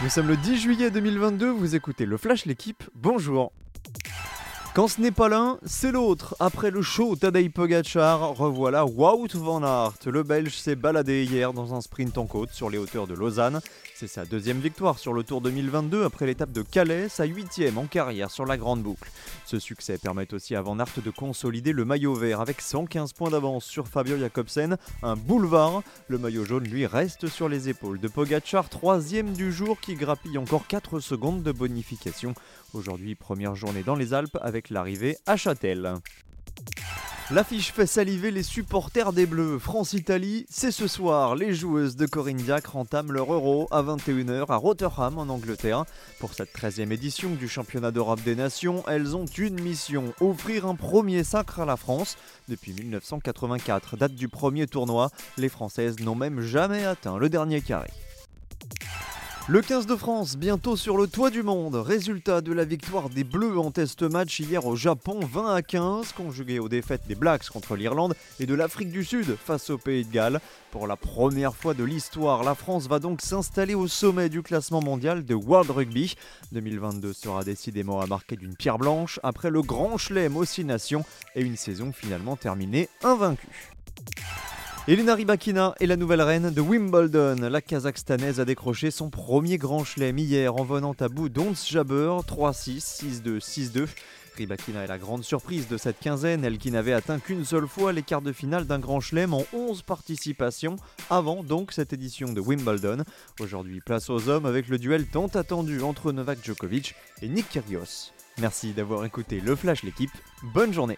Nous sommes le 10 juillet 2022, vous écoutez le Flash L'équipe, bonjour quand ce n'est pas l'un, c'est l'autre. Après le show Tadej Pogacar, revoilà Wout van Aert. Le Belge s'est baladé hier dans un sprint en côte sur les hauteurs de Lausanne. C'est sa deuxième victoire sur le Tour 2022 après l'étape de Calais, sa huitième en carrière sur la grande boucle. Ce succès permet aussi à Van Aert de consolider le maillot vert avec 115 points d'avance sur Fabio Jacobsen, un boulevard. Le maillot jaune lui reste sur les épaules de Pogacar, troisième du jour qui grappille encore 4 secondes de bonification. Aujourd'hui, première journée dans les Alpes avec l'arrivée à Châtel. L'affiche fait saliver les supporters des Bleus. France-Italie, c'est ce soir. Les joueuses de Corinne Diacre entament leur Euro à 21h à Rotterdam en Angleterre. Pour cette 13e édition du championnat d'Europe des Nations, elles ont une mission offrir un premier sacre à la France. Depuis 1984, date du premier tournoi, les Françaises n'ont même jamais atteint le dernier carré. Le 15 de France, bientôt sur le toit du monde. Résultat de la victoire des Bleus en test match hier au Japon, 20 à 15, conjugué aux défaites des Blacks contre l'Irlande et de l'Afrique du Sud face au Pays de Galles. Pour la première fois de l'histoire, la France va donc s'installer au sommet du classement mondial de World Rugby. 2022 sera décidément à marquer d'une pierre blanche après le grand chelem aussi nation et une saison finalement terminée invaincue. Elena Rybakina est la nouvelle reine de Wimbledon. La Kazakhstanaise a décroché son premier grand chelem hier en venant à bout d'Ons Jabber 3-6, 6-2, 6-2. Rybakina est la grande surprise de cette quinzaine, elle qui n'avait atteint qu'une seule fois les quarts de finale d'un grand chelem en 11 participations, avant donc cette édition de Wimbledon. Aujourd'hui, place aux hommes avec le duel tant attendu entre Novak Djokovic et Nick Kyrgios. Merci d'avoir écouté le Flash l'équipe, bonne journée